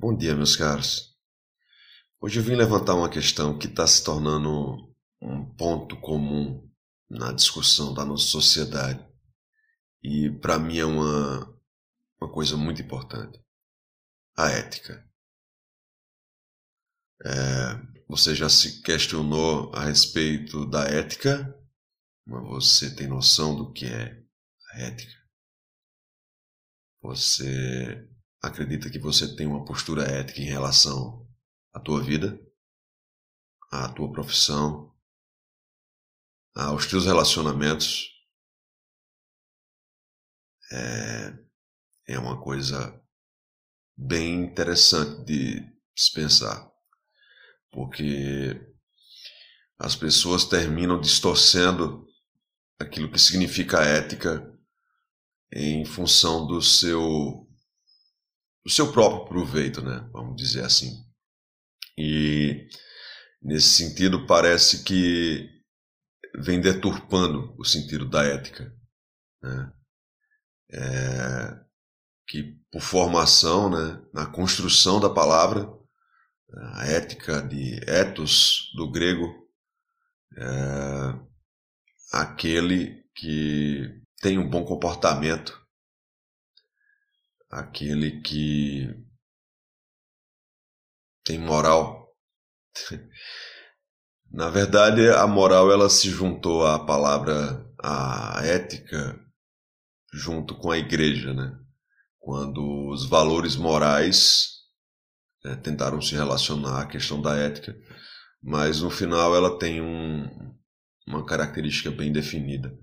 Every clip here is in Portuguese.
Bom dia, meus caros. Hoje eu vim levantar uma questão que está se tornando um ponto comum na discussão da nossa sociedade e, para mim, é uma, uma coisa muito importante: a ética. É, você já se questionou a respeito da ética? Mas você tem noção do que é a ética? Você acredita que você tem uma postura ética em relação à tua vida, à tua profissão, aos teus relacionamentos. É, é uma coisa bem interessante de se pensar, porque as pessoas terminam distorcendo aquilo que significa ética em função do seu o seu próprio proveito, né? Vamos dizer assim. E nesse sentido parece que vem deturpando o sentido da ética, né? É, que por formação, né, na construção da palavra, a ética de ethos do grego, é aquele que tem um bom comportamento aquele que tem moral. Na verdade, a moral ela se juntou à palavra a ética junto com a igreja, né? Quando os valores morais né, tentaram se relacionar à questão da ética, mas no final ela tem um, uma característica bem definida,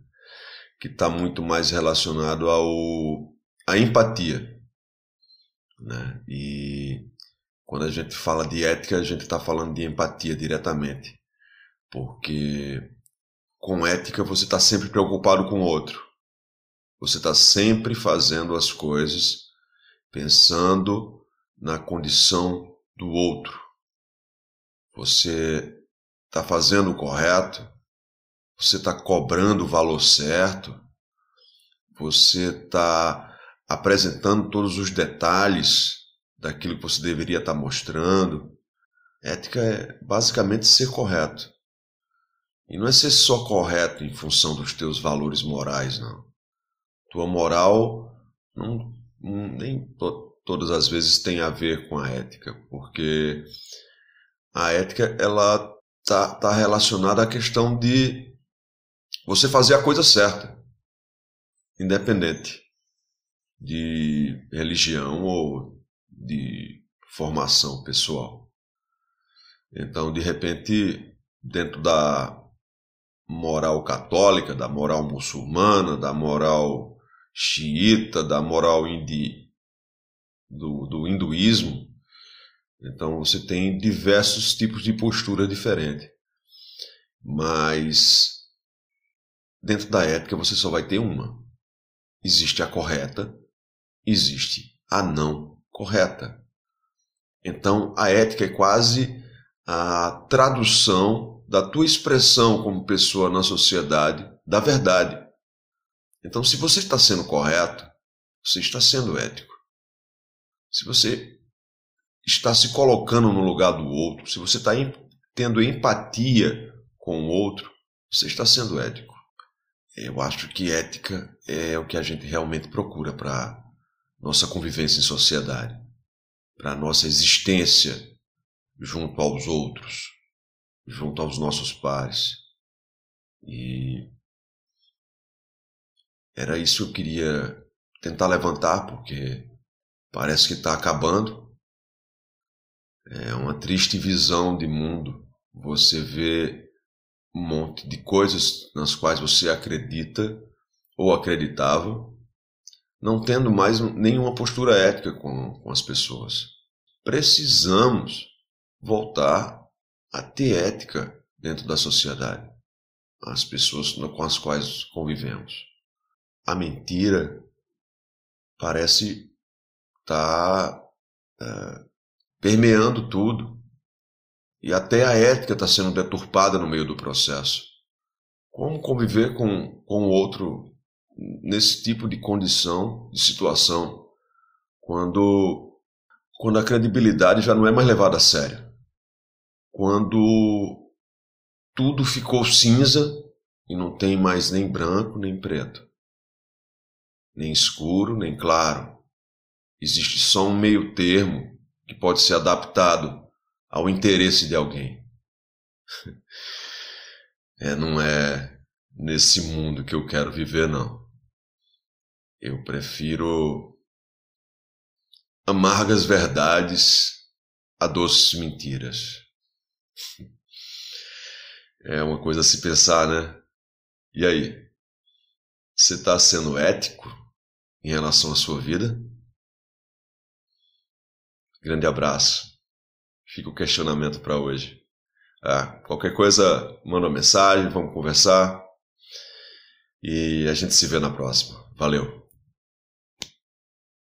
que está muito mais relacionado ao à empatia. Né? E quando a gente fala de ética, a gente está falando de empatia diretamente. Porque com ética você está sempre preocupado com o outro. Você está sempre fazendo as coisas pensando na condição do outro. Você está fazendo o correto, você está cobrando o valor certo, você está apresentando todos os detalhes daquilo que você deveria estar mostrando. Ética é basicamente ser correto. E não é ser só correto em função dos teus valores morais, não. Tua moral não, nem to, todas as vezes tem a ver com a ética, porque a ética ela tá, tá relacionada à questão de você fazer a coisa certa, independente de religião ou de formação pessoal. Então, de repente, dentro da moral católica, da moral muçulmana, da moral xiita, da moral indi, do, do hinduísmo, então você tem diversos tipos de postura diferente. Mas dentro da ética você só vai ter uma. Existe a correta existe a não correta. Então, a ética é quase a tradução da tua expressão como pessoa na sociedade da verdade. Então, se você está sendo correto, você está sendo ético. Se você está se colocando no lugar do outro, se você está tendo empatia com o outro, você está sendo ético. Eu acho que ética é o que a gente realmente procura para nossa convivência em sociedade, para a nossa existência junto aos outros, junto aos nossos pares. E era isso que eu queria tentar levantar, porque parece que está acabando. É uma triste visão de mundo. Você vê um monte de coisas nas quais você acredita ou acreditava não tendo mais nenhuma postura ética com, com as pessoas. Precisamos voltar a ter ética dentro da sociedade, as pessoas com as quais convivemos. A mentira parece estar tá, é, permeando tudo e até a ética está sendo deturpada no meio do processo. Como conviver com, com o outro nesse tipo de condição, de situação, quando quando a credibilidade já não é mais levada a sério. Quando tudo ficou cinza e não tem mais nem branco nem preto, nem escuro nem claro. Existe só um meio termo que pode ser adaptado ao interesse de alguém. É, não é nesse mundo que eu quero viver, não. Eu prefiro amargas verdades a doces mentiras. É uma coisa a se pensar, né? E aí? Você está sendo ético em relação à sua vida? Grande abraço. Fica o questionamento para hoje. Ah, qualquer coisa, manda uma mensagem, vamos conversar. E a gente se vê na próxima. Valeu!